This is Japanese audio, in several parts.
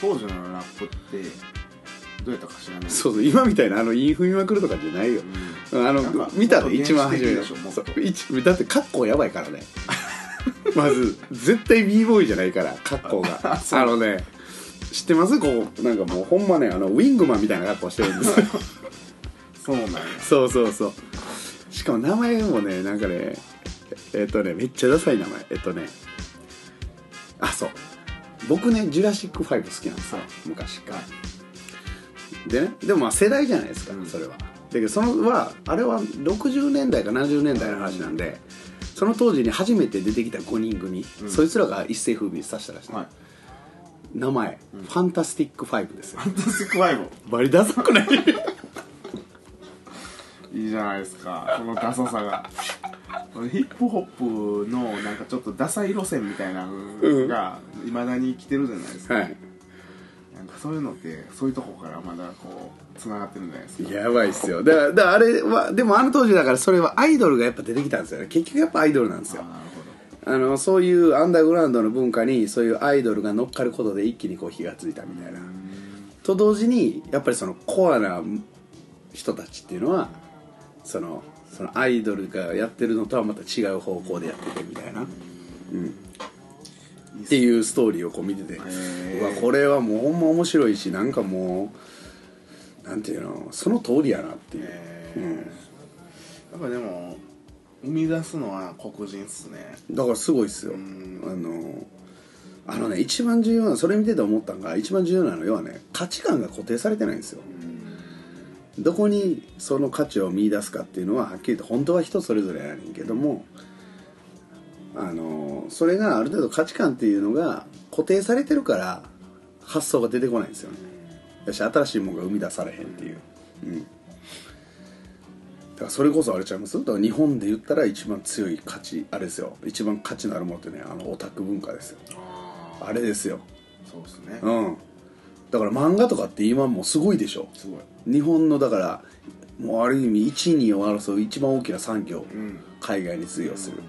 当時のラップってどうやったか知らない。そうそう今みたいなあのインフミまくるとかじゃないよ、あのなんか見たで一番初めでしょだってカッコやばいからね。まず絶対 b ボーイじゃないからカッコが。あのね知ってます？こうなんかもうほんまねあのウィングマンみたいな格好してるんですよ。そうなんや。そうそうそう。しかも名前もねなんかねえっとねめっちゃダサい名前。えっとね僕ね「ジュラシック・ファイブ」好きなんですよ。昔から。でねでもまあ世代じゃないですか、それは。だけどそのはあれは60年代か70年代の話なんで、その当時に初めて出てきた5人組、そいつらが一世風靡させたらしい、はい。名前、ファンタスティック・ファイブですよ。ファンタスティックファイバリダサくない？ブ いいじゃないですか。このダサさがヒップホップのなんかちょっとダサい路線みたいなのがいまだに生きてるじゃないですか、はい。なんかそういうのってそういうとこからまだこうつながってるんじゃないですか。やばいっすよ。だからだからあれはでもあの当時だからそれはアイドルがやっぱ出てきたんですよね。結局やっぱアイドルなんですよ。あのそういうアンダーグラウンドの文化にそういうアイドルが乗っかることで一気にこう火がついたみたいな。と同時にやっぱりそのコアな人たちっていうのはそのそのアイドルがやってるのとはまた違う方向でやっててみたいな、うん、っていうストーリーをこう見てて。ー。うわこれはもうほんま面白いしなんかもうなんていうのその通りやなっていう、えやっぱでも生み出すのは黒人っすね。だからすごいっすよ、あのあのね一番重要なそれ見てて思ったのが一番重要なのは要はね価値観が固定されてないんですよ、どこにその価値を見出すかっていうのははっきりと本当は人それぞれやねんけどもあのそれがある程度価値観っていうのが固定されてるから発想が出てこないんですよね。だし新しいものが生み出されへんっていう、うん、だからそれこそあれちゃいます？だから日本で言ったら一番強い価値あれですよ。一番価値のあるものってねあのオタク文化ですよ。あれですよ。そうですね。うんだから漫画とかって今もうすごいでしょ。すごい。日本のだからもうある意味1、2を争う一番大きな産業、ん。海外に通用する、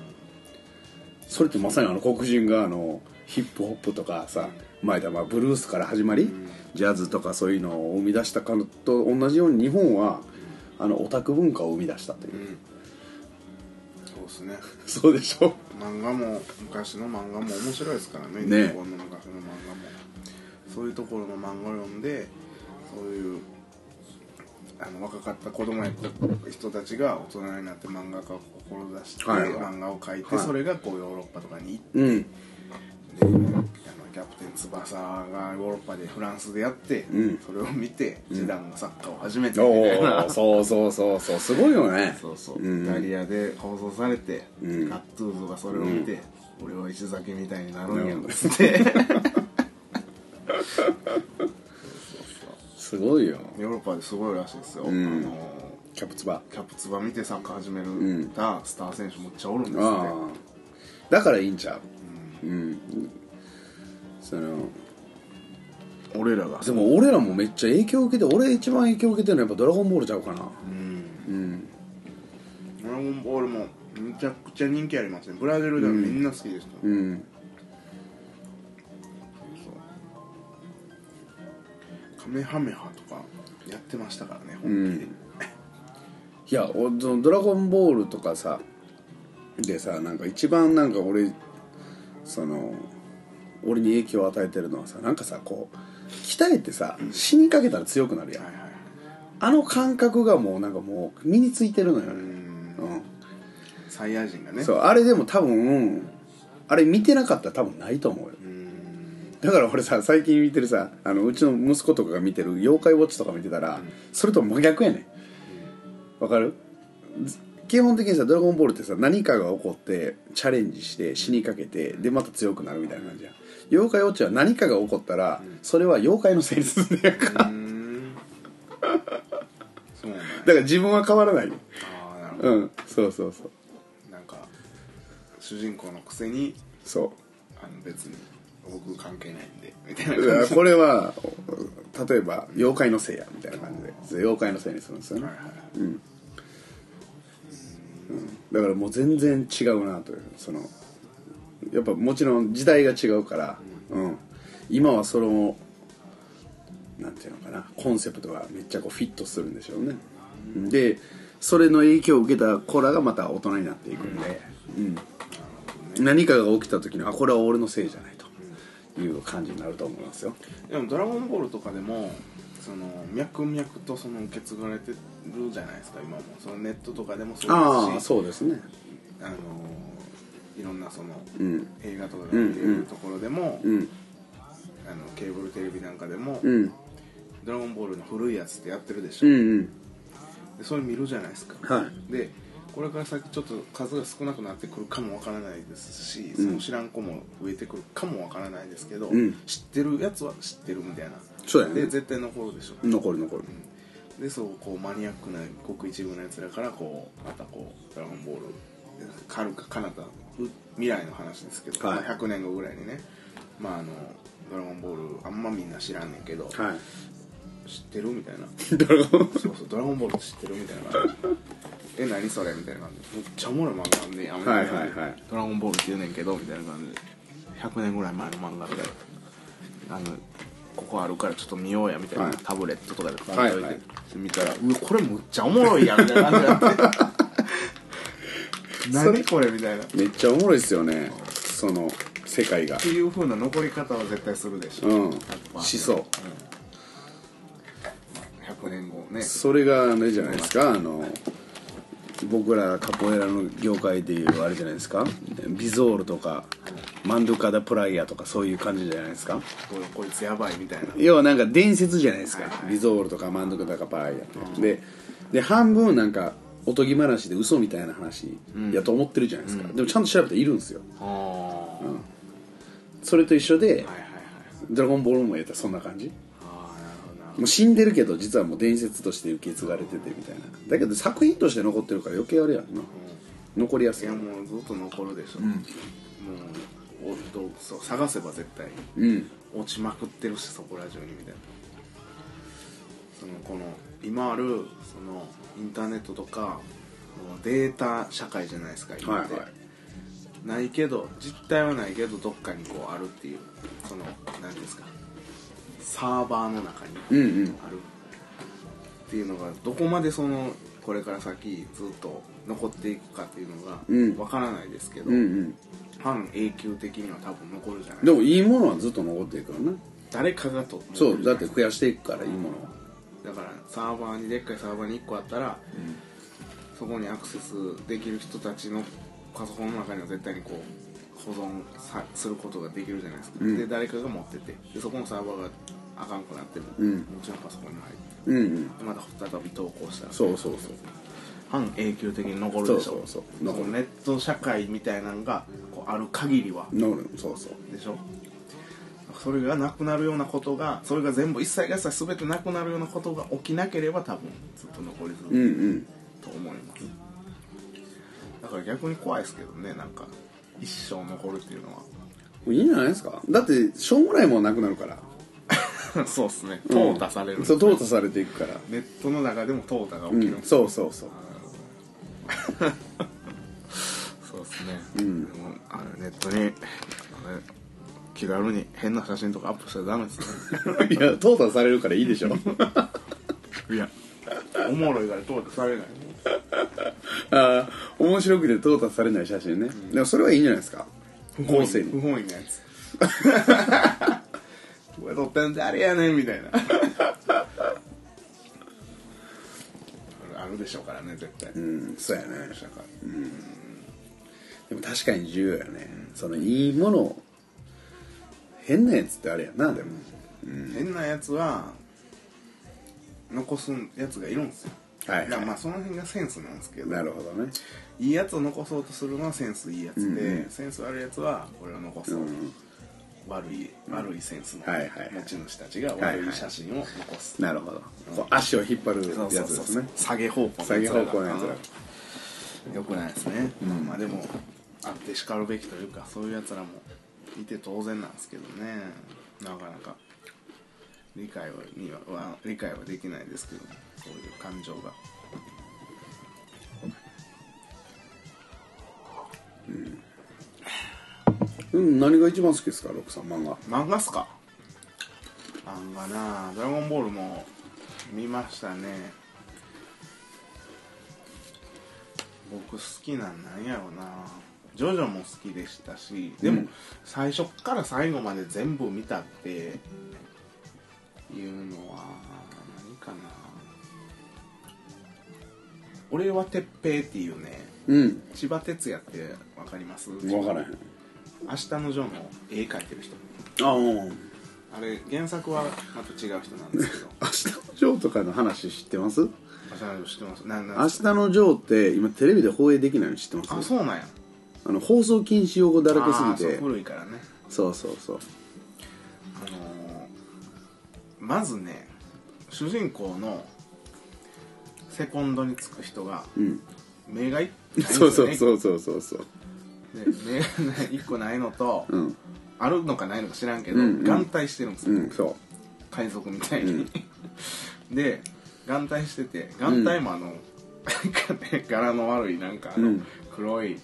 それってまさにあの黒人があのヒップホップとかさ前だまあブルースから始まり、ジャズとかそういうのを生み出したかのと同じように日本はあのオタク文化を生み出したという、そうですね。そうでしょ。漫画も昔の漫画も面白いですからねね。日本の昔の漫画。もそういうところの漫画を読んでそういうあの若かった子供やった人たちが大人になって漫画家を志して、はい。漫画を描いて、はい。それがこうヨーロッパとかに行ってうん。であのキャプテン翼がヨーロッパでフランスでやって、うん。それを見てジダンがサッカーを始めておみたいな。おそうそうそうそうすごいよね。そうそう、うん。イタリアで放送されて、うん。ガッツーズがそれを見て、俺は石崎みたいになるんやっつってすごいよ。ヨーロッパですごいらしいですよ、ん。あのキャプツバ。キャプツバ見てサッカー始めるんたスター選手めっちゃおるんですね。ああ。だからいいんちゃう？うん、その俺らが。でも俺らもめっちゃ影響を受けて俺一番影響を受けてるのはやっぱ「ドラゴンボール」ちゃうかな。うん。うん。ドラゴンボールもめちゃくちゃ人気ありますね。ブラジルではみんな好きですから、うんメハメハとかやってましたからね本気で、うんいやおそのドラゴンボール」とかさでさなんか一番なんか俺その俺に影響を与えてるのはさなんかさこう鍛えてさ死にかけたら強くなるやん。はいはいあの感覚がもうなんかもう身についてるのよね。うん。うん。サイヤ人がね。そうあれでも多分あれ見てなかったら多分ないと思うよ。うんだから俺さ最近見てるさあのうちの息子とかが見てる「妖怪ウォッチ」とか見てたら、それと真逆やねん。わかる？ず基本的にさ「ドラゴンボール」ってさ何かが起こってチャレンジして死にかけてでまた強くなるみたいな感じやん。妖怪ウォッチは何かが起こったら、それは妖怪のせいにするんやんか、うん。そうなんや。だから自分は変わらないよああなるほど。うん。そうそうそう。なんか主人公のくせにそあの別に僕関係ないんで。みたいな感じこれは例えば妖怪のせいやみたいな感じで。妖怪のせいにするんですよね、はいはいだからもう全然違うなという。そのやっぱもちろん時代が違うから、うん、今はそのなんていうのかな。コンセプトがめっちゃこうフィットするんでしょうね、でそれの影響を受けた子らがまた大人になっていくんで、うん。何かが起きた時にあこれは俺のせいじゃないという感じになると思いますよ。でも「ドラゴンボール」とかでもその脈々とその受け継がれてるじゃないですか今も。そのネットとかでもそうですしそうですね。あのいろんなそのうん。映画とかが見れるところでも、うん。あのケーブルテレビなんかでも「うん。ドラゴンボール」の古いやつってやってるでしょ、うんうん。でそれ見るじゃないですか、はい。でこれから先ちょっと数が少なくなってくるかもわからないですし、その知らん子も増えてくるかもわからないですけど、うん。知ってるやつは知ってるみたいな。そうやね。で絶対残るでしょ、残る残る。でそうこうマニアックなごく一部のやつらからこうまたこう「ドラゴンボール」はるか彼方う未来の話ですけど、はい。まあ100年後ぐらいにねまああの「ドラゴンボール」あんまみんな知らんねんけど、はい。知ってるみたいな。ドラゴン。そうそう「ドラゴンボール」知ってるみたいなえ何それ？みたいな感じ。めっちゃおもろい漫画なんでやめてはいはいはい。ドラゴンボールって言うねんけどみたいな感じで。100年ぐらい前の漫画で。あのここあるからちょっと見ようやみたいな、はい。タブレットとかでポンと置いて、はいはい。見たら「うわこれむっちゃおもろいやん」みたいな感じになって。何これみたいな。っめっちゃおもろいですよね。その世界が。ていう風な残り方は絶対するでしょ、うん。100%しそう100年後ね。それがあれじゃないですかあの僕らカポエラの業界でいうあれじゃないですか？ビゾールとかマンドゥカダプライヤとかそういう感じじゃないですか？ここいつやばいみたいな。要はなんか伝説じゃないですか、はいはい。ビゾールとかマンドゥカダプライヤって。でで半分なんかおとぎ話で嘘みたいな話やと思ってるじゃないですか、でもちゃんと調べたらいるんですよ。ああ、はいそれと一緒ではいはい「ドラゴンボール」もやったらそんな感じもう死んでるけど実はもう伝説として受け継がれててみたいな。だけど作品として残ってるから余計あれやんな。残りやすい。いやもうずっと残るでしょ、もうおっとそう探せば絶対うん。落ちまくってるしそこら中にみたいな。そのこの今あるそのインターネットとかデータ社会じゃないですか今って、はい。はいないけど実態はないけどどっかにこうあるっていうその何ですかサーバーの中にうんうん。あるっていうのがどこまでそのこれから先ずっと残っていくかっていううん。のがわからないですけど、うんうん。半永久的には多分残るじゃないでもいいものはずっと残っていくからな。誰かがとそうだって増やしていくからいいものは。だからサーバーにでっかいサーバーに1個あったら、そこにアクセスできる人たちのパソコンの中には絶対にこう保存さすることができるじゃないですか、うん。で誰かが持ってて。でそこのサーバーがあかんくなっても、うん。もちろんパソコンに入ってうんうん。でまた再び投稿したらそうそうそう。半永久的に残るでしょ。そうそうそう。ネット社会みたいなのがこうある限りは。ノる。そうそう。でしょ。それがなくなるようなことがそれが全部一切合切全てなくなるようなことが起きなければ多分ずっと残り続けうんうるん。と思います、だから逆に怖いですけどねなんか一生残るっていうのもういいんじゃないですか？だってしょうもないもんなくなるから。は そうっすね。淘汰される、そう淘汰されていくから。ネットの中でも淘汰がうん起きる、そうそうそう。そうですね、ん。でもあのネットにあれ気軽に変な写真とかアップしたらダメですね。いや淘汰されるからいいでしょ。いやおもろいから淘汰されないああ面白くて淘汰されない写真ね、でもそれはいいんじゃないですか。後世に不本意なやつ。これ撮ったん誰やねんみたいな。あるでしょうからね絶対。うんそうやね。社会でも確かに重要やね、そのいいものを。変なやつってあれやなでも。変なやつは残すやつがいるんですよ。はいだからまあその辺がセンスなんですけどなるほどね。いいやつを残そうとするのはセンスいいやつで、うんセンス悪いやつはこれを残そう、うん悪い悪いセンスのはいはいはい。持ち主たちが悪い写真を残す、なるほど、こう足を引っ張るやつですね。下げ方向下げ方向のやつらうんよくないですね、まあまあでもあってしかるべきというかそういうやつらもいて当然なんですけどね。なかなか理解はにはは理解はできないですけどそういう感情が。うん。何が一番好きですか？ロクさん漫画。漫画っすか？あ漫画なドラゴンボールも見ましたね。僕好きなんなんやろな。ジョジョも好きでしたしでも、うん。最初から最後まで全部見たっていうのは何かな。俺は鉄平っていうねうん。千葉哲也ってわかります？分からへん。明日のジョーの絵描いてる人。ああ明あれ原作はまた違う人なんですけど。日のジョーとかの話知ってます？明日のジョー知ってます。なな明日のジョーって今テレビで放映できないの知ってます？あそうなんや。あの放送禁止用語だらけすあーそうぎて古いからね。そうそうそう。あのーまずね主人公のセコンドにつく人がうん。目がいそうそうそうそうそうそう。で目が1個ないのと、うん。あるのかないのか知らんけど、うんうん。眼帯してるんですよ、うんそ海賊みたいに、で眼帯してて眼帯もあの、なんかね柄の悪いなんかあの、うん。黒い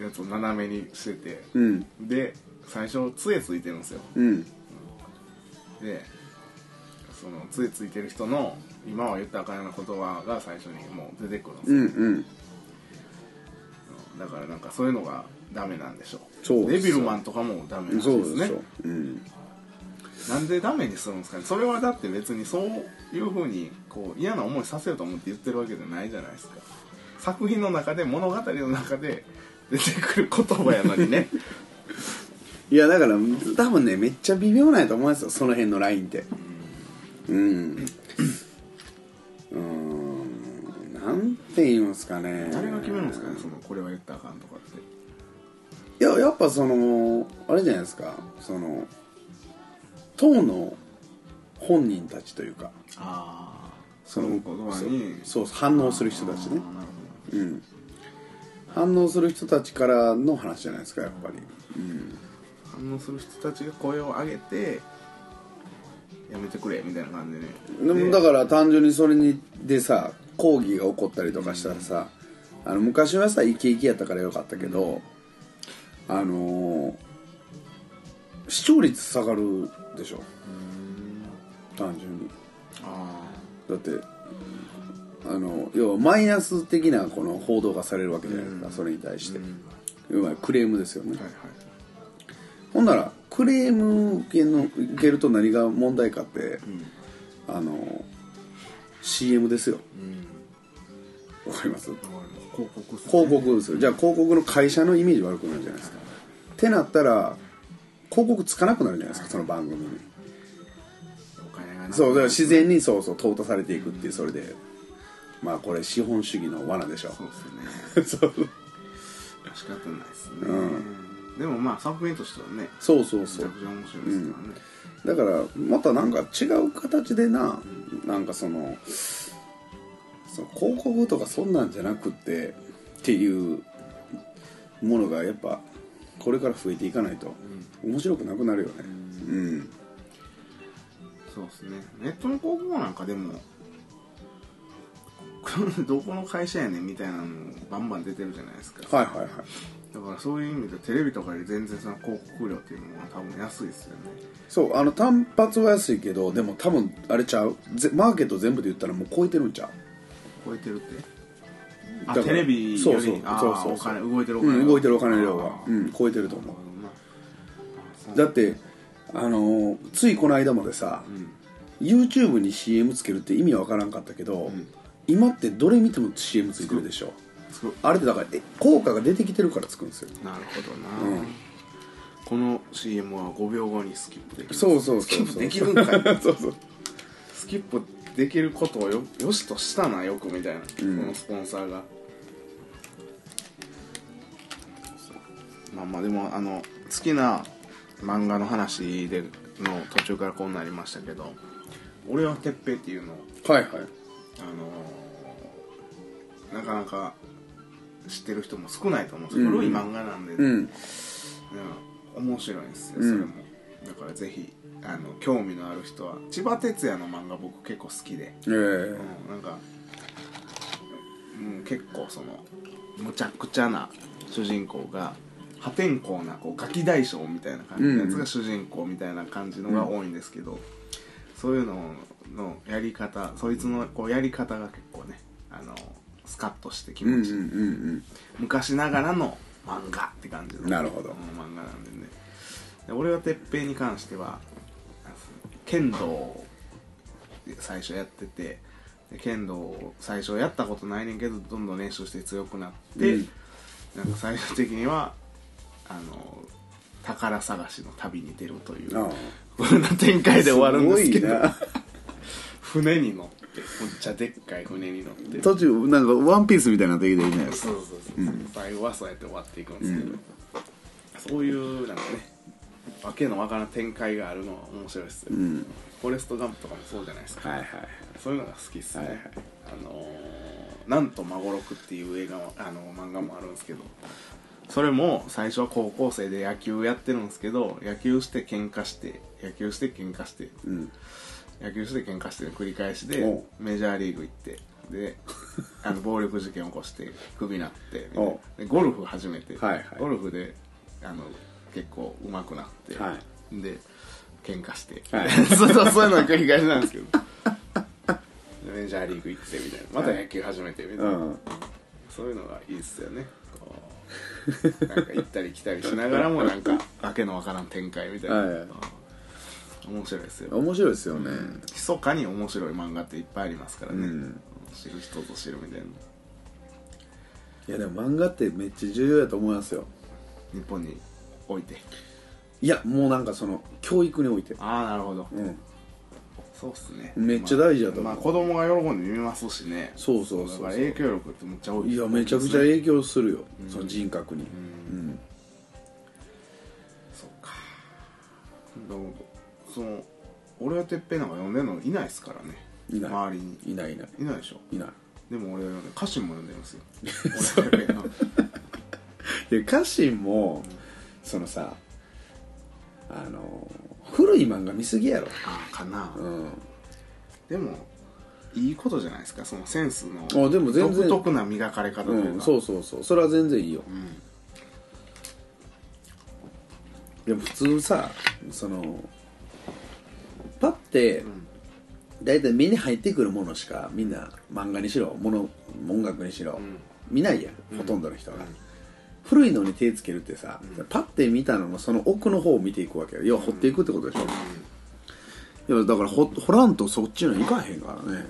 やつを斜めにしてて、ううん。で最初杖ついてるんですよ。うん。でその杖ついてる人の今は言ったらあかんような言葉が最初にもう出てくるんですよ、うんうん。だからなんかそういうのがダメなんでしょそうデビルマンとかもダメなんそうですねうん。なんでダメにするんですかね。それはだって別にそういうふうにこう嫌な思いさせようと思って言ってるわけじゃないじゃないですか。作品の中で物語の中で 出てくる言葉やのにね。いやだから多分ねめっちゃ微妙なんやと思いますよ。その辺のラインって。うんうーん。なんて言いますかね。誰が決めるんですかねそのこれは言ったらあかんとかって。いややっぱそのあれじゃないですか。その当の本人たちというか。ああその言葉にそう反応する人たちね。うん。反応する人たちからの話じゃないですかやっぱり。うん。反応する人たちが声を上げてやめてくれみたいな感じでね。でもだから単純にそれにでさ抗議が起こったりとかしたらさ、あの昔はさイケイケやったからよかったけど、あのー視聴率下がるでしょ。単純に。あだってあの要はマイナス的なこの報道がされるわけじゃないですか、それに対して、要はクレームですよね、あはいはいほんならクレーム受けの受けると何が問題かって、あの CM ですよ。わかります？広告っすね。広告ですよ。じゃあ広告の会社のイメージ悪くなるじゃないですか。ってなったら広告つかなくなるじゃないですかその番組に。お金がなそうだから自然にそうそう淘汰されていくっていうそれで。まあこれ資本主義の罠でしょ。そうですよね。そう。仕方ないですね、でもまあ作品としてはねそうそうめちゃそうくちゃ面白いですからね、だからまたなんか違う形でななんかそのその広告とかそんなんじゃなくってっていうものがやっぱこれから増えていかないと面白くなくなるよね。うん。そうですね。ネットの広告なんかでも どこの会社やねんみたいなのバンバン出てるじゃないですか。はいはいはいだからそういう意味でテレビとかより全然その広告料っていうのは多分安いですよね。そうあの単発は安いけどでも多分あれちゃう。ぜマーケット全部で言ったらもう超えてるんちゃう？超えてるって？あだからテレビより？そうそうそうそう。お金動いてるお金うん動いてるお金の量は。あー。うん超えてると思う。だってあのーついこの間までさ、YouTube に CM つけるって意味わからんかったけど、今ってどれ見ても CM ついてるでしょ？あれってだからえ効果が出てきてるからつくんですよ。なるほどな、うん。この CM は5秒後にスキップできる。そうそうそうそう。スキップできるんかい。そうそう。スキップできることをよよしとしたなよくみたいな、ん。このスポンサーが。まあまあでもあの好きな漫画の話での途中からこうなりましたけど「俺は鉄平」っていうのをはいはい。あのーなかなか知ってる人も少ないと思うんですよ、うん。古い漫画なんで、うん。うん面白いんですよそれも、だからぜひあの興味のある人は千葉哲也の漫画僕結構好きで、ええ。うん、なんか、うん、結構そのむちゃくちゃな主人公が破天荒なこうガキ大将みたいな感じのやつが主人公みたいな感じのが多いんですけど、そういうののやり方そいつのこうやり方が結構ねあのスカッとして気持ち。いい、うんうんうん昔ながらの漫画って感じの。なるほど。うん漫画なんでね。で俺は鉄平に関しては剣道を最初やっててで剣道を最初やったことないねんけどどんどん練習して強くなって、うん。なんか最終的にはあの宝探しの旅に出るという こんな展開で終わるんですけど。すごいな。船に乗ってめっちゃでっかい船に乗って。途中なんかワンピースみたいな時でいいじゃないですかそうそうそう、最後はそうやって終わっていくんですけど、そういうなんかねわけのわからん展開があるのは面白いですよ、うん。フォレストガンプとかもそうじゃないですか、はいはいそういうのが好きっすね、はいはい。あのー、なんと孫六っていう映画もあの漫画もあるんですけど。それも最初は高校生で野球やってるんですけど野球して喧嘩して野球して喧嘩して。うん野球して喧嘩しての繰り返しでメジャーリーグ行ってで あの暴力事件起こしてクビになってみたいな。でゴルフ始めて、はいはい。ゴルフであの結構上手くなって、はで喧嘩して、はい。そうそうそういうのが繰り返しなんですけど。でメジャーリーグ行ってみたいな。また野球始めてみたいな、うん。そういうのがいいっすよね。なんか行ったり来たりしながらもなんかわけのわからん展開みたいな、はいはい。うん面白いですよ。面白いですよね。密かに面白い漫画っていっぱいありますからね、うん。知る人ぞ知るみたいな。いやでも漫画ってめっちゃ重要やと思いますよ。日本において。いやもうなんかその教育において。ああなるほど、うん。そうっすね。めっちゃ大事だと思う。まあ、まあ子供が喜んで見ますしね。そうそうそうそう。だから影響力ってめっちゃ多い。いやめちゃくちゃ影響するよ。その人格に。うん。そうか。でもその俺はてっぺんなんか読んでるのいないですからね。いない。周りに。いないいない。いないでしょ。いない。でも俺はね歌詞も読んでるんですよ 家臣もそのさあの古い漫画見すぎやろ。ああかな、うん。でもいいことじゃないですか。そのセンスのあでも全然。独特な磨かれ方というか、うんそうそうそう。それは全然いいよ。うん。でも普通さそのパッて大体目に入ってくるものしかみんな漫画にしろもの音楽にしろ、ん。見ないやんほとんどの人が、古いのに手つけるってさ、パッて見たののその奥の方を見ていくわけよ。要は掘っていくってことでしょ、いやだから掘掘らんとそっちのいかへんからね。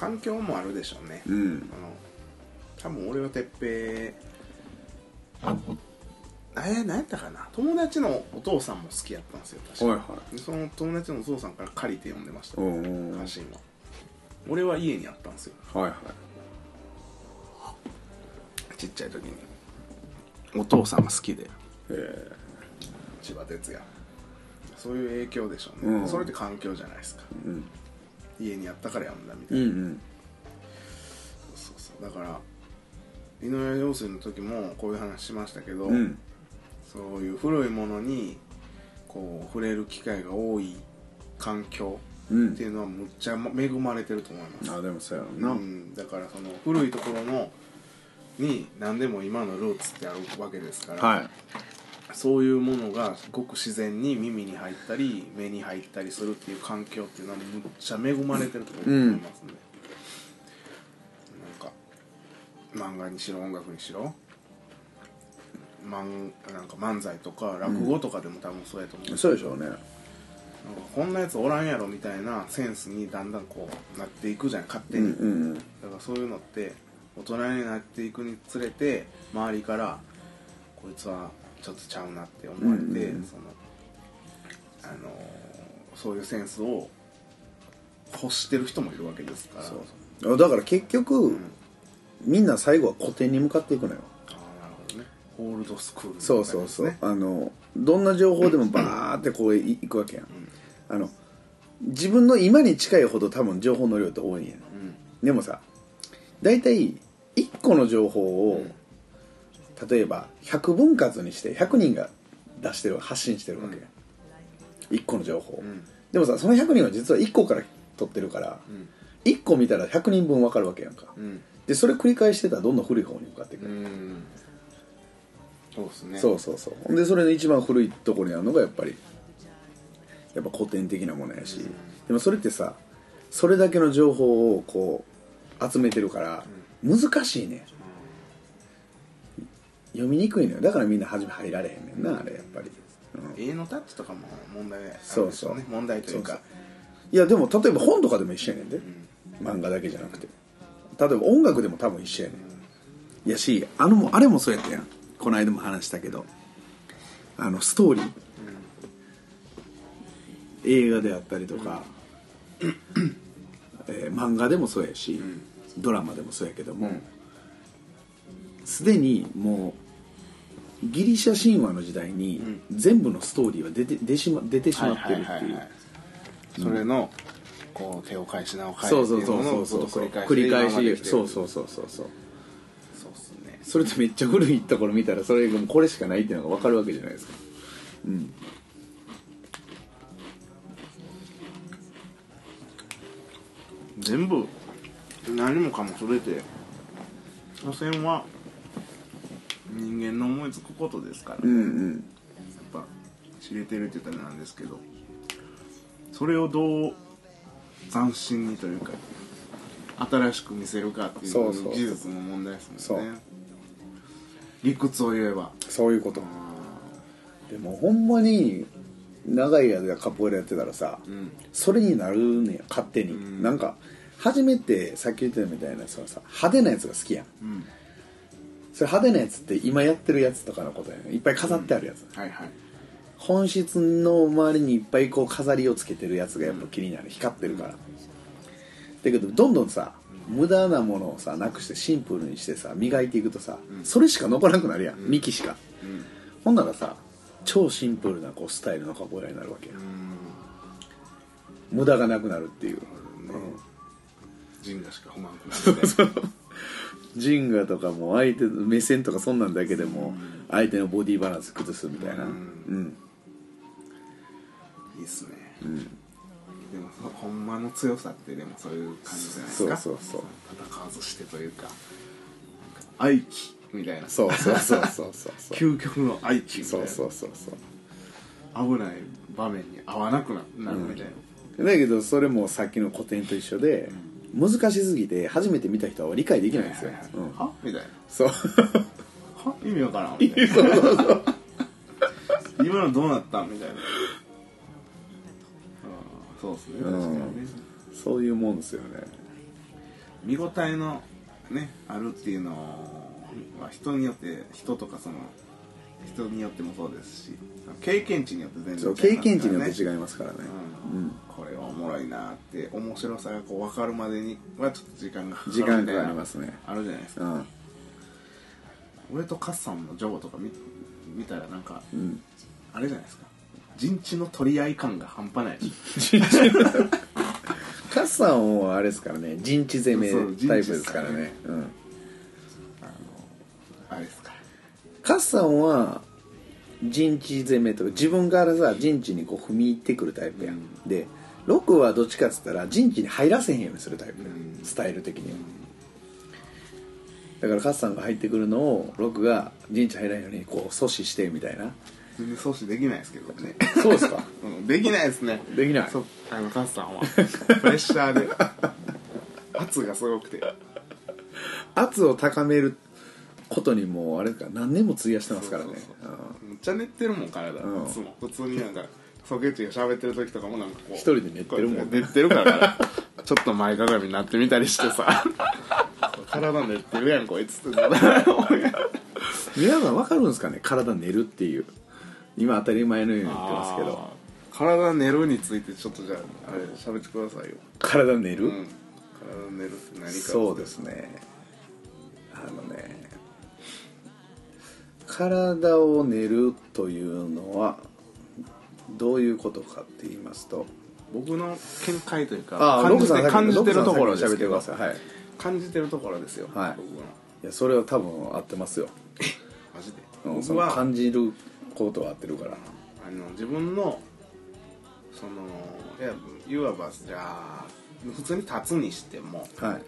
環境もあるでしょうね、うん、多分俺はてっぺあえー、何やったかな？友達のお父さんも好きやったんですよ確か。はいはい。でその友達のお父さんから借りて読んでました。うんうんは。俺は家にあったんですよ。はいちっちゃい時に。お父さんが好きで。え千葉哲也。そういう影響でしょうね、うん。それって環境じゃないですか。ーうん。家にあったから読んだみたいな、うんうん。そうそう。だから井上陽水の時もこういう話しましたけど、うんそういう古いものにこう触れる機会が多い環境うん。っていうのはむっちゃ恵まれてると思います、あでもそうやろな、うん、だからその古いところのに何でも今のルーツってあるわけですから、はい。そういうものがごく自然に耳に入ったり目に入ったりするっていう環境っていうのはむっちゃ恵まれてると思いますね、なんか漫画にしろ音楽にしろ漫なんか漫才とか落語とかでも多分そうやと思う。んですそうでしょうね。なんかこんなやつおらんやろみたいなセンスにだんだんこうなっていくじゃん勝手に、うんうんだからそういうのって大人になっていくにつれて周りからこいつはちょっとちゃうなって思われて、うんうんそのあのーそういうセンスを欲してる人もいるわけですから。だから結局、みんな最後は古典に向かっていくのよオールドスクールそうなそうそう、ね。あのどんな情報でもバーってこういいくわけやん、あの自分の今に近いほど多分情報の量って多いんや。んうん。でもさ大体1個の情報を、例えば100分割にして100人が出してる発信してるわけや、1個の情報、ん。でもさその100人は実は1個から取ってるから、1個見たら100人分分かるわけやんか、うん。でそれ繰り返してたらどんどん古い方に向かっていく、うんそうですね。そうそうそう。ほんでそれの一番古いところにあるのがやっぱりやっぱ古典的なものやし、でもそれってさそれだけの情報をこう集めてるから難しいね、読みにくいのよ。だからみんな初め入られへんねんなあれやっぱり、うん。絵のタッチとかも問題あるでしょそうそう。問題というか。いやでも例えば本とかでも一緒やねんで、漫画だけじゃなくて。例えば音楽でも多分一緒やねん。いやしあのもあれもそうやったやんこの間も話したけどあのストーリー、映画であったりとか、えー漫画でもそうやし、ドラマでもそうやけどもすで、にもうギリシャ神話の時代に全部のストーリーは出て出しま出てしまってるっていう。それのこう手を返し名を返そうそうしていうそうのをずっとそうそう。繰り返し繰り返しそうそうそうそうそうそれってめっちゃ古いところ見たらそれがもうこれしかないっていうのが分かるわけじゃないですか。うん。全部何もかも全て所詮は人間の思いつくことですから、うんうやんっぱ知れてるって言ったらなんですけど。それをどう斬新にというか新しく見せるかっていそうそうう。技術の問題ですそうもんね理屈を言えば。そういうこと。でもほんまに長い間カポエラやってたらさ、ん。それになるねや勝手に、ん。なんか初めてさっき言ってたみたいなそのさ派手なやつが好きやん。うん。それ派手なやつって今やってるやつとかのことやねいっぱい飾ってあるやつ、はいはい。本質の周りにいっぱいこう飾りをつけてるやつがやっぱ気になる。光ってるから、だけどどんどんさ無駄なものをさなくしてシンプルにしてさ磨いていくとさ、それしか残らなくなるやん、幹しか、うん。ほんならさ超シンプルなこうスタイルのカポエラになるわけや、無駄がなくなるっていう、ジンガしかくなるみたいなジンガとかも相手の目線とかそんなんだけでも相手のボディバランス崩すみたいな。ううん。ん、いいっすね、でもそほんまの強さってでもそういう感じじゃないですか。そうそうそう。戦わずしてというか愛機みたいな。そうそうそうそうそう。そ う究極の愛機みたいな。そうそうそうそう。危ない場面に合わなくななるみたいな、だけどそれもさっきの古典と一緒で、難しすぎて初めて見た人は理解できないんですよ、うん。はみたいな。そう。は？意味わからんみたいな。そうそうそう今のどうなったんみたいな。うんそうですね。確かに。ね、そういうもんですよね。見応えのねあるっていうのは人によって人とかその人によってもそうですし経験値によって全然そう経違いますからね。験値によって違いますからね、うん。これはおもろいなって面白さがこう分かるまでにはちょっと時間がかかる時間かみたいなかりますね。あるじゃないですか、うん。俺とカッサンのジョーとか見見たらなんか、ん。あれじゃないですか陣地の取り合い感が半端ない。カッサンはあれですからね陣地攻めタイプですからね。うん。あれですかカッサンは陣地攻めとか自分からさ陣地にこう踏み入ってくるタイプやん、でロクはどっちかっつったら陣地に入らせへんようにするタイプうん。スタイル的には、だからカッサンが入ってくるのをロクが陣地入らんようにこう阻止してみたいな全然阻止できないですけどね。そうですか？うんできないですね。できない。そうあのカッサンは。プレッシャーで。圧がすごくて。圧を高めることにもうあれか。何年も費やしてますからね。そうそうそう。めっちゃ寝てるもん体、うん。いつも。普通になんかソケチが喋ってる時とかもなんかこう。一人で寝てるもんね。こう寝てるから。ちょっと前かがみになってみたりしてさ。体寝てるやんこいつって。皆さん分かるんですかね？体寝るっていう今当たり前のように言ってますけど。体寝るについてちょっとじゃああれ喋ってくださいよ、体寝る、うん、体寝るって何かそうですね。あのね体を寝るというのはどういうことかって言いますと僕の見解というかあ感じ感じてるところですけどはい。感じてるところですよ、はい。いやそれは多分合ってますよ、マジで、僕は感じることは合ってるから。あの自分のそのいやいわばじゃあ普通に立つにしてもはい。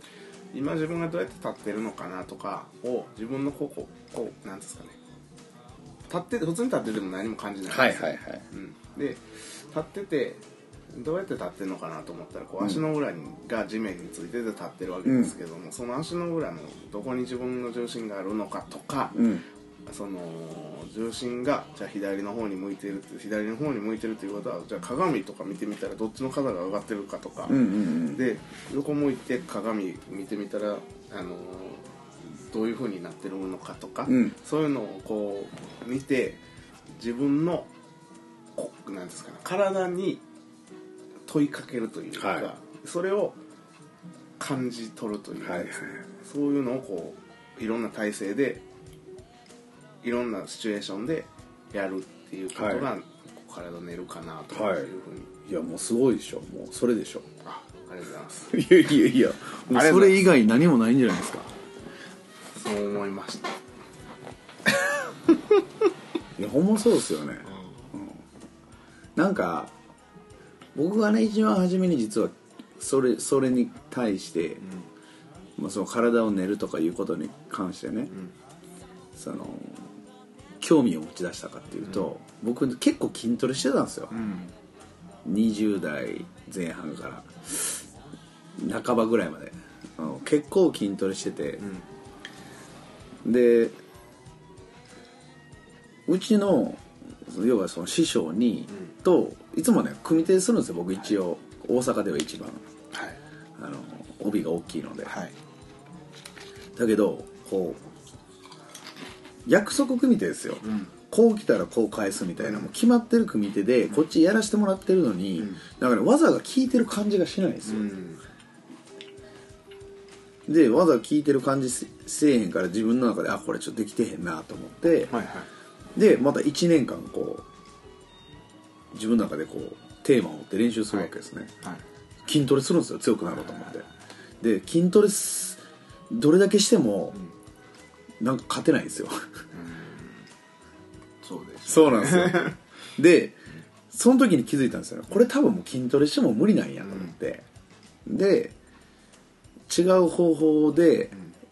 今自分がどうやって立ってるのかなとかを自分のこうこうこうなんですかね。立ってて普通に立ってても何も感じない。はいはいはい。うん、で立っててどうやって立ってるのかなと思ったらこう足の裏にが地面についてて立ってるわけですけども、その足の裏のどこに自分の重心があるのかとか、うんその重心がじゃあ左の方に向いてるって左の方に向いてるということはじゃあ鏡とか見てみたらどっちの肩が上がってるかとか、うんうんうん。で横向いて鏡見てみたらあのどういう風になってるのかとか、うん。そういうのをこう見て自分のこなんですかね体に問いかけるというか、はい。それを感じ取るというかですね、はいはい。そういうのをこういろんな体勢でいろんなシチュエーションでやるっていうことが、はい。体寝るかなというはい。ふうに、いやもうすごいでしょ。もうそれでしょ。あありがとうございます。いやいやいや。もうそれ以外何もないんじゃないですか。そう思いました。いやほんまそうですよね、うん。なんか僕がね一番初めに実はそれそれに対して、まあ、その体を寝るとかいうことに関してね、その興味を持ち出したかっていうと、僕結構筋トレしてたんですよ、うん。20代前半から。半ばぐらいまで、うん。結構筋トレしてて、でうちの要はその師匠に、といつもね組手するんですよ僕一応、大阪では一番。はい。あの帯が大きいので、はい。だけどこう約束組手ですよ、ん。こう来たらこう返すみたいな、もう決まってる組手でこっちやらせてもらってるのに、ん。だから、ね、技が効いてる感じがしないんですよ、うん。で技効いてる感じせせえへんから自分の中であこれちょっとできてへんなと思って、はいはい。でまた1年間こう自分の中でこうテーマを持って練習するわけですね、はい筋トレするんですよ強くなろうと思って。で筋トレすどれだけしても、なんか勝てないんですよ。そうです。そうなんですよ。でその時に気づいたんですよ。これ多分もう筋トレしても無理なんやと思って、で違う方法で、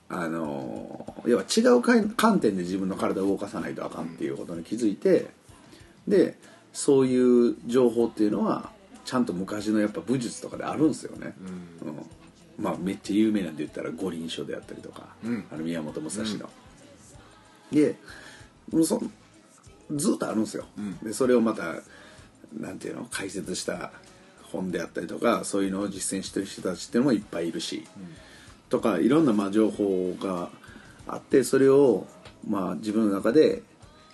あの要は違う観点で自分の体を動かさないとあかんっていうことに気づいてでそういう情報っていうのはちゃんと昔のやっぱ武術とかであるんですよね、うん。まあめっちゃ有名なんで言ったら五輪書であったりとか、うん。あの宮本武蔵の、でもうそずっとあるんですよ、でそれをまたなんていうの解説した本であったりとかそういうのを実践してる人たちっていうのもいっぱいいるし、とかいろんなまあ情報があってそれをまあ自分の中で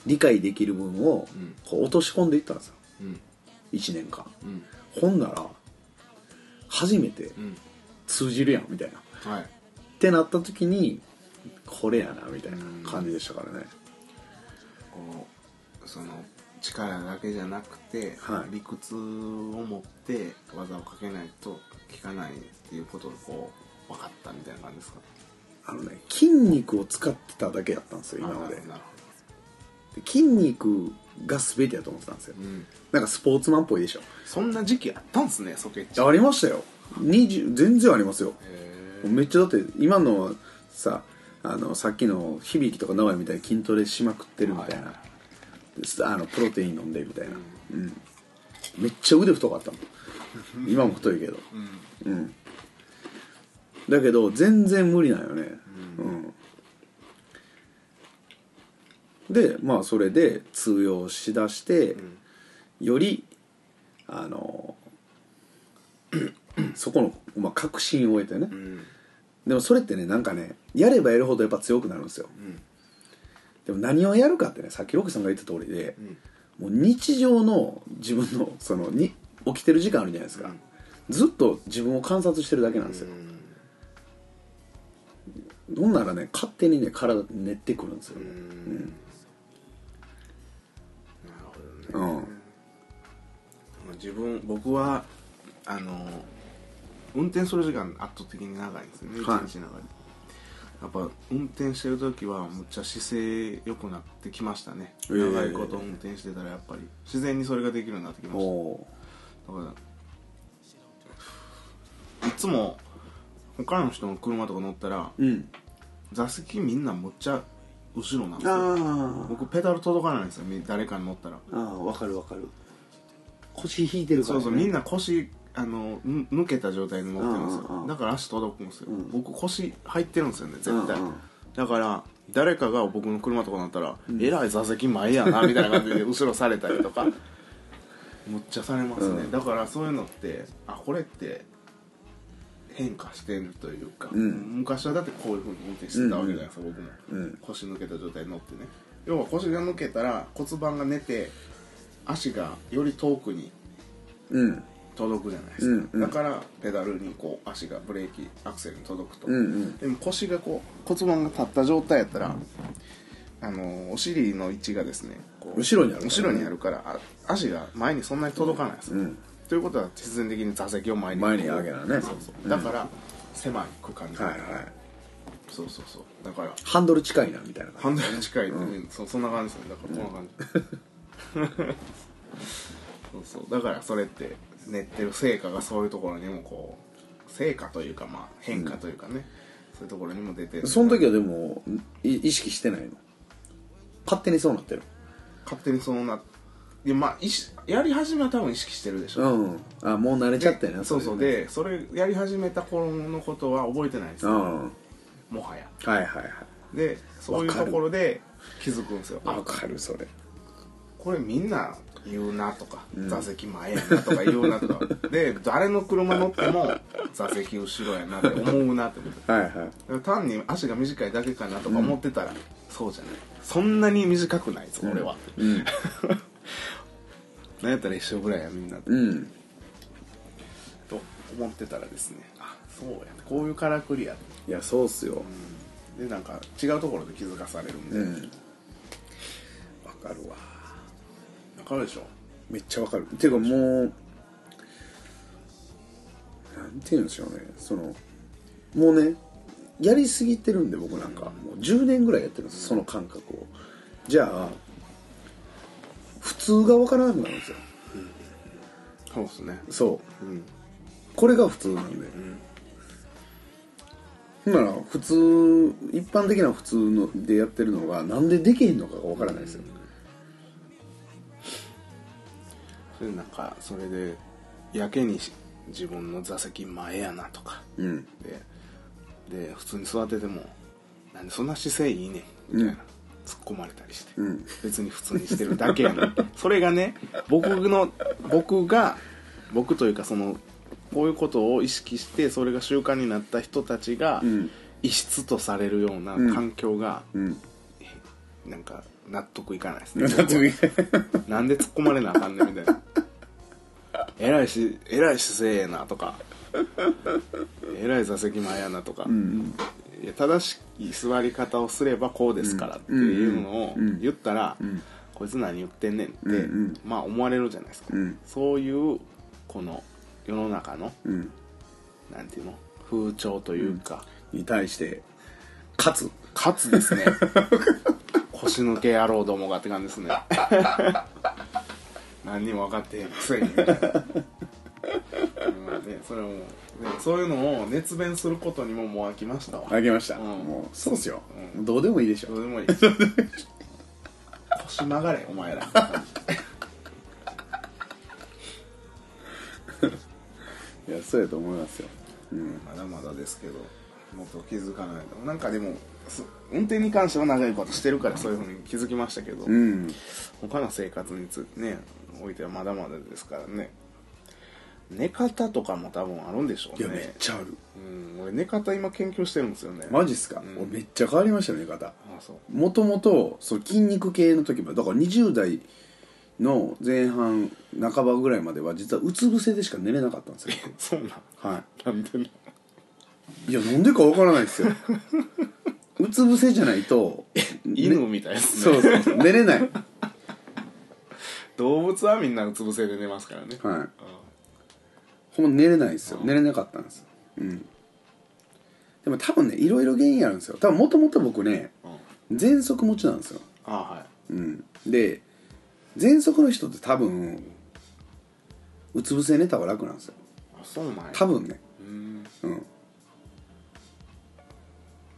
理解できる分をこう落とし込んでいったんですよ。うん。1年間、うん。ほんなら初めてうん。通じるやんみたいな。はい。ってなった時にこれやなみたいな感じでしたからね。こうその力だけじゃなくて、はい。理屈を持って技をかけないと効かないっていうことがこう分かったみたいな感じですか？あのね筋肉を使ってただけやったんですよ今まで。筋肉が全てやと思ってたんですよ、うん、なんかスポーツマンっぽいでしょ。そんな時期あったんですねソケッチ。ありましたよ。20全然ありますよ。へめっちゃだって今のさあのさっきの響とか直哉みたいに筋トレしまくってるみたいな、あのプロテイン飲んでみたいな、うん。めっちゃ腕太かったもん。今も太いけど。うん、だけど全然無理なんよね。うん、でまあそれで通用しだして、よりあの そこの、まあ、確信を得てね、うんでもそれってねなんかねやればやるほどやっぱ強くなるんですよ、ん。でも何をやるかってねさっきロケさんが言った通りで、もう日常の自分のそのに起きてる時間あるじゃないですか、ずっと自分を観察してるだけなんですよ、どんならね勝手にね体練ってくるんですよ、なるほどね。うん。まあ自分僕はあの運転する時間圧倒的に長いんですよね。一はい。日の中で、やっぱ運転してる時はむっちゃ姿勢良くなってきましたね、えー。長いこと運転してたらやっぱり自然にそれができるようになってきましおただからいつも他の人の車とか乗ったらーうん。座席みんなむっちゃ後ろなんですよ。あ僕ペダル届かないんですよ。み誰かに乗ったら。あああ分かる分かる。腰引いてるから、ね、そうそうみんな腰あのぬ抜けた状態で乗ってるんですうんうんうん。よだから足届くんですよ、ん。僕腰入ってるんですよね絶対、うんうんだから誰かが僕の車とか乗ったら、えらい座席前やなみたいな感じで後ろされたりとか むっちゃされますね、うん。だからそういうのってあこれって変化してるというか、うん。昔はだってこういうふうに運転してたわけじゃないですか、僕も、うん。腰抜けた状態に乗ってね。要は腰が抜けたら骨盤が寝て足がより遠くにうん届くじゃないですか、うんうん。だからペダルにこう足がブレーキアクセルに届くと、うんうん。でも腰がこう骨盤が立った状態やったら、あのお尻の位置がですね後ろにあるからね。後ろにあるからあ足が前にそんなに届かないです。よ、うん。ということは必然的に座席を前に。前に上げなね。そうそう。だから狭い区間に、はいはい。そうそうそう。だからハンドル近いなみたいなハンドルに近い、うん。そそんな感じですね。だからこんな感じ、そうそう。だからそれって練ってる成果がそういうところにもこう成果というかまあ変化というかね、そういうところにも出てる。その時はでもい意識してないの？勝手にそうなってる？勝手にそうないやまあやり始めは多分意識してるでしょ、うん。あもう慣れちゃったよねそうそう。れでそれやり始めた頃のことは覚えてないですよ、うん。もはや。はいはいはい。でそういうところで気づくんですよ。わかるそれ。これみんな言うなとか、座席前やなとか言うなとか。で誰の車乗っても座席後ろやなって思うなって思ってはいはい。単に足が短いだけかなとか思ってたら、そうじゃない。そんなに短くないぞ、俺は。うん。なん。やったら一緒ぐらいやみんなうん。と思ってたらですね。あそうやこういうからくりや。いやそうっすよ。でなんか違うところで気づかされるんで、うん。わかるわわかるでしょ？めっちゃわかる。ていうかもうなんて言うんでしょうね。そのもうねやりすぎてるんで僕なんか。もう10年ぐらいやってるんですその感覚を。じゃあ普通が分からなくなるんですよ。そうっすね。そう。うん。これが普通なんで、ほんなら普通一般的な普通のでやってるのがなんでできへんのかが分からないですよ、それでなんかそれでやけにし自分の座席前やなとか。うん。でで普通に座ってても「なんでそんな姿勢いいねん」みたいな、突っ込まれたりして、うん。別に普通にしてるだけやねん。それがね僕の僕が僕というかそのこういうことを意識してそれが習慣になった人たちがん。異質とされるような環境が、うん。なんか納得いかないですね。だってなんで突っ込まれなあかんねんみたいな。偉いし偉い姿勢やなとか。偉い座席前やなとか、いや正しい座り方をすればこうですからっていうのを言ったら、こいつ何言ってんねんって、うんうん。まあ思われるじゃないですか、うん。そういうこの世の中のうん。なんていうの？風潮というか、に対してかつ。かつですね 腰抜け野郎どもがって感じですね。何にも分かってへんくせにまあねそれはもう、ね、そういうのを熱弁することにももう飽きましたわ。あげました、うん。もうそうっすよ、うん。どうでもいいでしょ。どうでもいい。腰曲がれお前ら。いやそうやと思いますよ、うん、まだまだですけどもっと気づかないと。なんかでもす運転に関しては長いことしてるからそういうふうに気づきましたけど、うん、他の生活につねおいてはまだまだですからね。寝方とかも多分あるんでしょういやめっねちゃある。うん俺寝方今研究してるんですよね。マジっすか、うん。俺めっちゃ変わりましたよ寝方。あそう。もともとそう筋肉系の時もだから20代の前半半ばぐらいまでは実はうつ伏せでしか寝れなかったんですよ そうなん。はなんでいやなんでかわからないですようつ伏せじゃないと犬ねみたいですね。そうそうそう寝れない。動物はみんなうつ伏せで寝ますからね。はい。ほんま寝れないですよ。寝れなかったんです。うん。でも多分ねいろいろ原因あるんですよ。多分もともと僕ねうん。喘息持ちなんですよ。あはい。うん。で喘息の人って多分うつ伏せ寝た方が楽なんですよ。あそうなんや。多分ね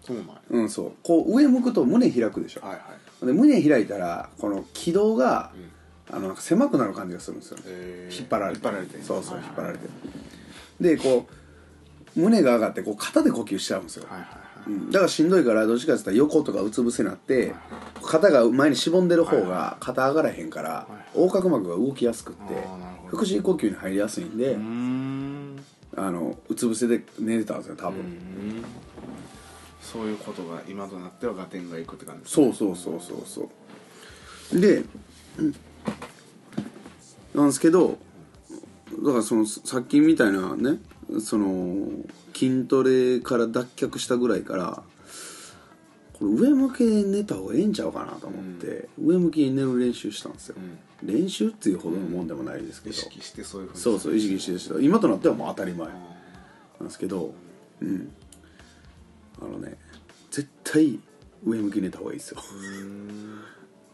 そうなんや。うんそう。こう上向くと胸開くでしょ、はいはい。で胸開いたらこの軌道が、あの狭くなる感じがするんですよ、へー。引っ張られて。引っ張られて。そうそうはいはい。引っ張られて。でこう胸が上がってこう肩で呼吸しちゃうんですよ、はいはいはい。うん。だからしんどいからどっちかって言ったら横とかうつ伏せになって肩が前にしぼんでる方が肩上がらへんから横隔膜が動きやすくってあーなるほど。腹式呼吸に入りやすいんでうーん。あのうつ伏せで寝てたんですよ多分、うんそういうことが今となっては合点がいくって感じですそうそうそうそうそう。で、うんなんですけどだからそのさっきみたいなねその筋トレから脱却したぐらいからこれ上向きで寝た方がええんちゃうかなと思って、上向きに寝る練習したんですよ、練習っていうほどのもんでもないですけど、意識してそういうふうに。そうそう意識して今となってはもう当たり前なんですけど。うんあのね絶対上向きに寝た方がいいですよ。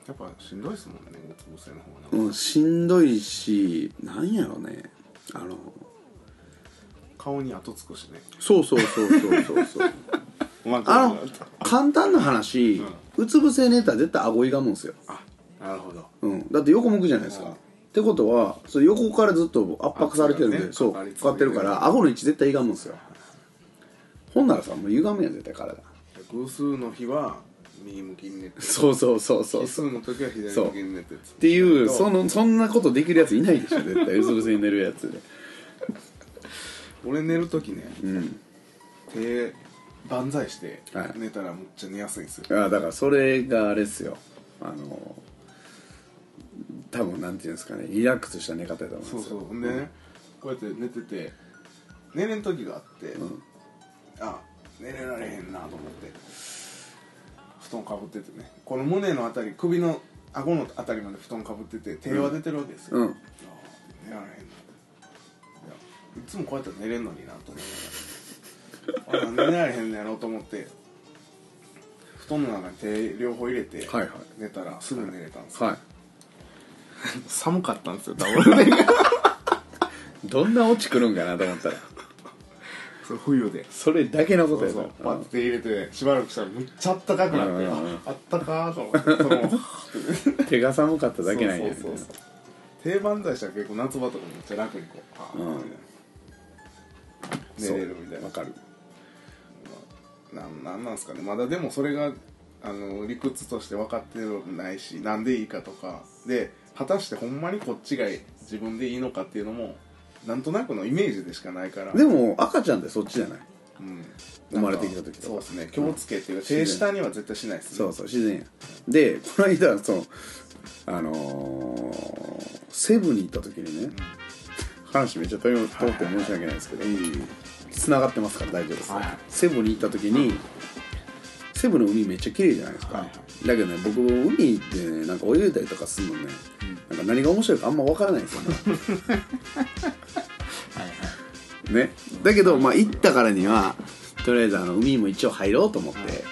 やっぱしんどいですもんねうつ伏せの方がうん、しんどいしなんやろね。あの顔に後つくしね。そうそうそうそうそう。そうあの簡単な話、うつ伏せ寝たら絶対顎いがむんですよ、あなるほど。うん、だって横向くじゃないですか、うん。ってことはそれ横からずっと圧迫されてるんで、圧そうがねかかってるから顎の位置絶対歪むんですよほんならさもう歪むやん絶対体。偶数の日は右向きに寝てそうそうそうそう。奇そう数の時は左向きに寝てっっていうそそのそんなことできるやついないでしょ絶対。うつ伏せに寝るやつで。俺寝る時ねうん。手万歳してはい。寝たらむっちゃ寝やすいんですよ。あだからそれがあれですよ。あの多分なんていうんですかねリラックスした寝方だと思うんそうですよ。そうほんでねこうやって寝てて寝れん時があって、あ寝れられへんなと思って。布団かぶっててね。この胸のあたり首の顎のあたりまで布団かぶってて手は出てるわけですよ、うん。あ寝られへんないやいつもこうやって寝れんのになと思いながらあ寝られへんのやろうと思って。布団の中に手両方入れてはいはい。寝たらすぐ寝れたんですよ、はい。寒かったんですよ倒れがどんなオチくるんかなと思ったらそれ冬で。それだけのことそうそう。パッて入れてしばらくしたらむっちゃあったかくなってああったかーと思ってその手が寒かっただけなんや。そうそうそう。定番剤したら結構夏場とかめっちゃ楽にこう、あーうん。みたいな寝れるみたいな。わかる。なんなんなんすかね。まだでもそれがあの理屈として分かってないしなんでいいかとか。で果たしてほんまにこっちが自分でいいのかっていうのもなんとなくのイメージでしかないから。でも赤ちゃんってそっちじゃない？うん。生まれてきた時とか。そうですね気をつけっていうか手下には絶対しないですね。そうそう自然や。でこの間そのあのーセブンに行った時にね、話めっちゃ通って申し訳ないですけど、繋がってますから大丈夫です、はいセブンに行った時にセブンの海めっちゃ綺麗じゃないですか、はいはだけどね僕海でねなんか泳いだりとかするのね、なんか何が面白いかあんま分からないんですよね。ね。だけどまあ行ったからにはとりあえずあの海も一応入ろうと思って